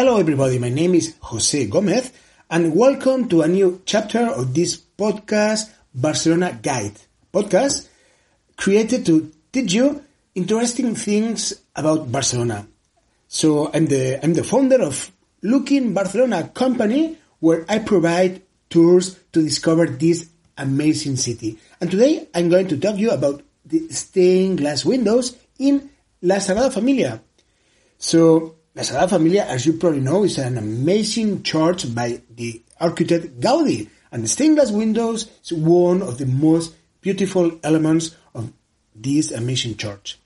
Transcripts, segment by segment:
Hello everybody, my name is Jose Gomez and welcome to a new chapter of this podcast, Barcelona Guide. Podcast created to teach you interesting things about Barcelona. So I'm the, I'm the founder of Looking Barcelona company where I provide tours to discover this amazing city. And today I'm going to talk to you about the stained glass windows in La Sagrada Familia. So La Sagrada Familia, as you probably know, is an amazing church by the architect Gaudi, and the stained glass windows is one of the most beautiful elements of this amazing church.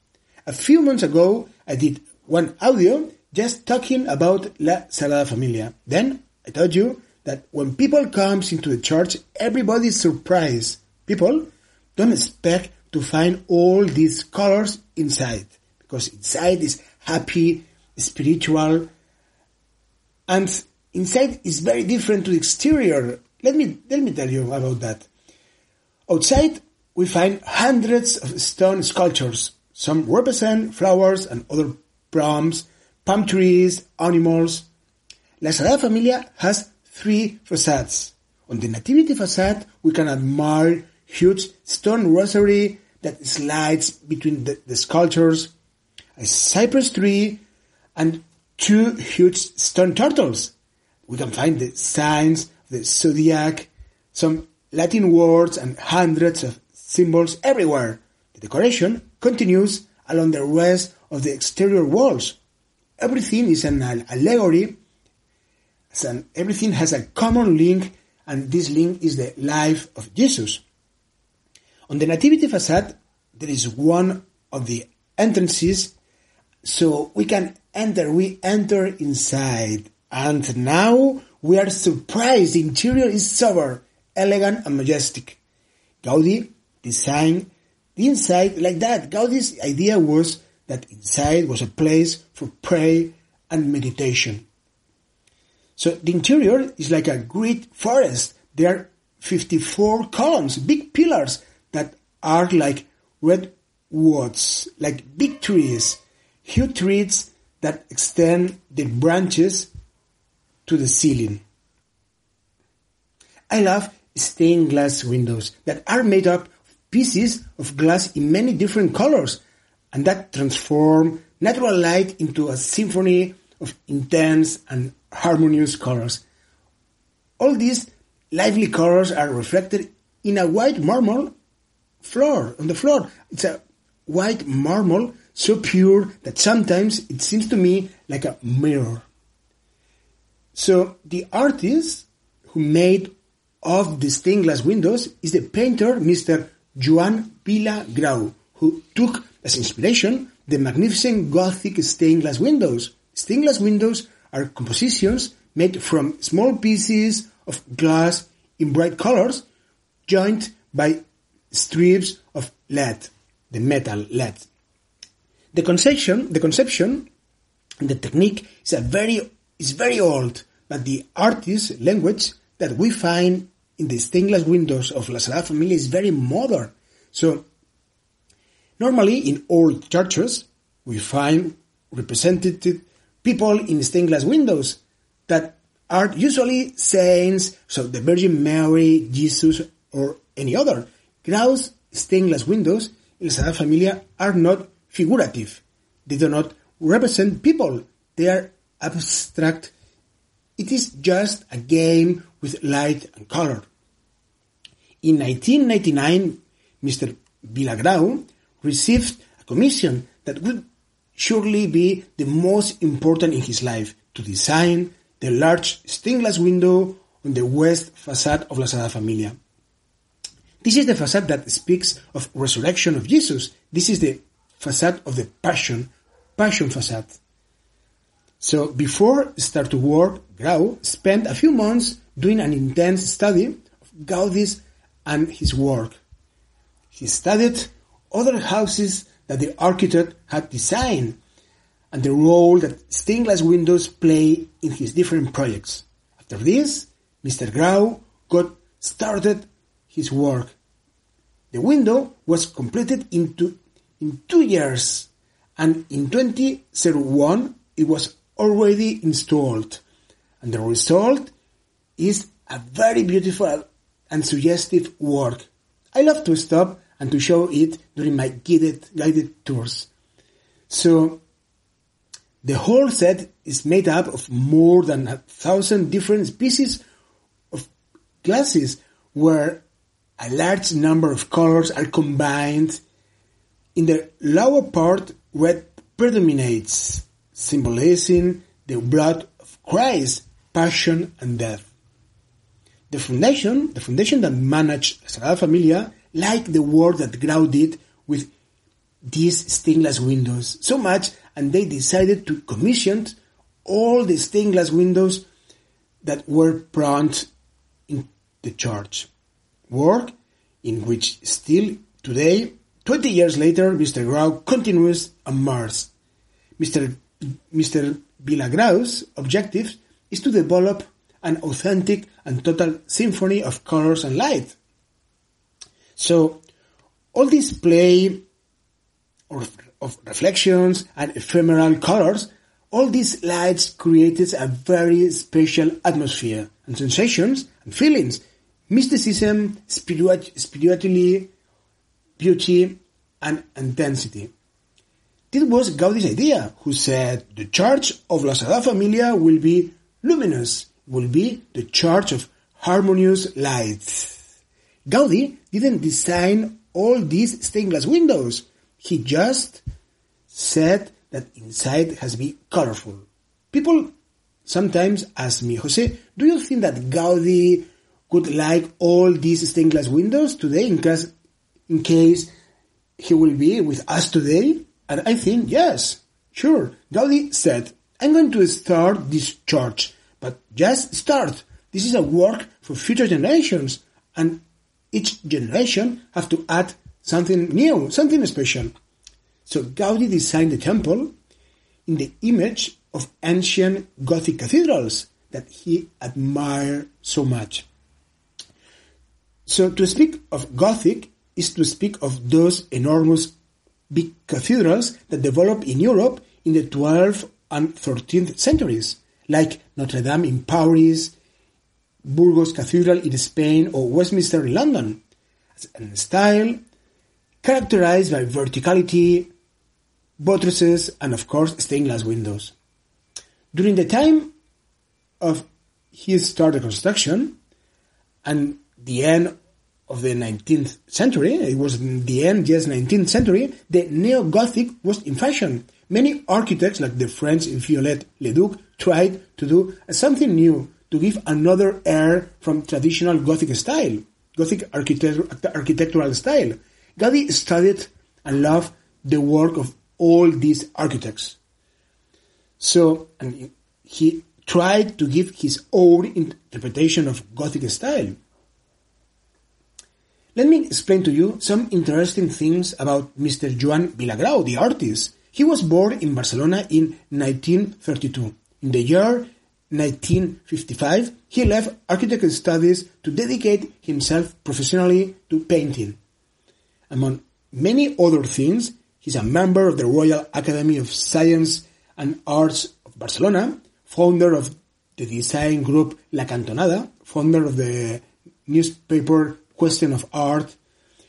A few months ago, I did one audio just talking about La Sagrada Familia. Then I told you that when people comes into the church, everybody is surprised. People don't expect to find all these colors inside because inside is happy, spiritual, and inside is very different to the exterior. Let me, let me tell you about that. Outside, we find hundreds of stone sculptures. Some represent flowers and other palms, palm trees, animals. La Sagrada Familia has three facades. On the Nativity facade, we can admire huge stone rosary that slides between the, the sculptures, a cypress tree, and two huge stone turtles. We can find the signs, the zodiac, some Latin words, and hundreds of symbols everywhere. The decoration continues along the rest of the exterior walls. Everything is an allegory, and everything has a common link, and this link is the life of Jesus. On the Nativity facade, there is one of the entrances, so we can enter, we enter inside. And now we are surprised. The interior is sober, elegant, and majestic. Gaudi designed the inside like that. Gaudi's idea was that inside was a place for prayer and meditation. So the interior is like a great forest. There are 54 columns, big pillars that are like red woods, like big trees, huge trees that extend the branches to the ceiling. I love stained glass windows that are made up of pieces of glass in many different colors and that transform natural light into a symphony of intense and harmonious colors. All these lively colors are reflected in a white marble floor, on the floor. It's a white marble so pure that sometimes it seems to me like a mirror. So the artist who made of the stained glass windows is the painter Mr. Joan Vila Grau, who took as inspiration the magnificent Gothic stained glass windows. Stained glass windows are compositions made from small pieces of glass in bright colors, joined by strips of lead, the metal lead. The conception, the conception, the technique is a very is very old, but the artist language that we find in the stained glass windows of La Sagrada Familia is very modern. So normally in old churches we find represented people in stained glass windows that are usually saints, so the Virgin Mary, Jesus, or any other. Grau's stained glass windows in La Sagrada Familia are not figurative. They do not represent people. They are abstract. It is just a game with light and color. In 1999, Mr. Vila Grau received a commission that would surely be the most important in his life to design the large stained glass window on the west facade of La Sagrada Familia. This is the facade that speaks of resurrection of Jesus. This is the facade of the passion, passion facade. So before start to work, Grau spent a few months doing an intense study of Gaudi's and his work. He studied other houses that the architect had designed and the role that stained glass windows play in his different projects. After this, Mr. Grau got started his work. The window was completed into in two years, and in 2001 it was already installed. And the result is a very beautiful and suggestive work. I love to stop and to show it during my guided, guided tours. So, the whole set is made up of more than a thousand different species of glasses where a large number of colors are combined. In the lower part, red predominates, symbolizing the blood of Christ, passion and death. The foundation, the foundation that managed Sagrada Familia, liked the work that Grau did with these stained glass windows so much, and they decided to commission all the stained glass windows that were put in the church. Work in which still today, 20 years later, Mr. Grau continues on Mars. Mr. Mr. Vila Grau's objective is to develop an authentic and total symphony of colors and light. So, all this play of, of reflections and ephemeral colors, all these lights created a very special atmosphere and sensations and feelings, mysticism, spiritu- spirituality, beauty, and intensity. This was Gaudi's idea, who said the church of La Sagrada Familia will be luminous, will be the church of harmonious lights. Gaudi didn't design all these stained glass windows. He just said that inside has to be colorful. People sometimes ask me, Jose, do you think that Gaudi could like all these stained glass windows today in case, in case he will be with us today? And I think, yes, sure. Gaudi said, I'm going to start this church, but just start. This is a work for future generations, and each generation have to add something new, something special. So Gaudi designed the temple in the image of ancient Gothic cathedrals that he admired so much. So to speak of Gothic is to speak of those enormous big cathedrals that developed in Europe in the 12th and 13th centuries, like Notre Dame in Paris, Burgos Cathedral in Spain, or Westminster in London, and style characterized by verticality, buttresses, and of course stained glass windows. During the time of his started construction and the end of the 19th century, it was the end, yes, 19th century, the neo-Gothic was in fashion. Many architects, like the French Viollet Leduc, tried to do something new, to give another air from traditional Gothic style, Gothic architect- architectural style. Gaudi studied and loved the work of all these architects. So, and he tried to give his own interpretation of Gothic style. Let me explain to you some interesting things about Mr. Joan Vila Grau, the artist. He was born in Barcelona in 1932. In the year 1955, he left architecture studies to dedicate himself professionally to painting. Among many other things, he's a member of the Royal Academy of Science and Arts of Barcelona, founder of the design group La Cantonada, founder of the newspaper Question of Art.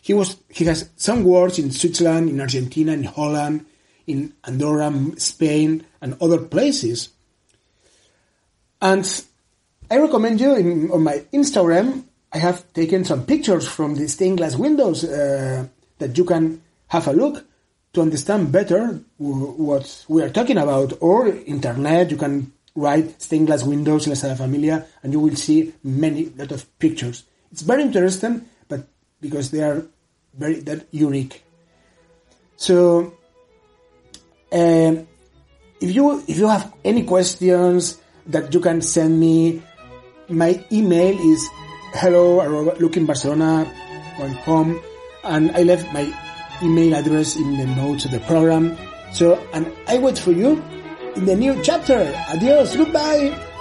He was he has some works in Switzerland, in Argentina, in Holland, in Andorra, Spain, and other places. And I recommend you in, on my Instagram. I have taken some pictures from the stained glass windows uh, that you can have a look to understand better what we are talking about. Or internet, you can write stained glass windows in La Sagrada Familia, and you will see many lot of pictures. It's very interesting, but because they are very that unique. So, um, if you if you have any questions that you can send me, my email is hello lookingbarcelona.com and I left my email address in the notes of the program. So, and I wait for you in the new chapter. Adios, goodbye.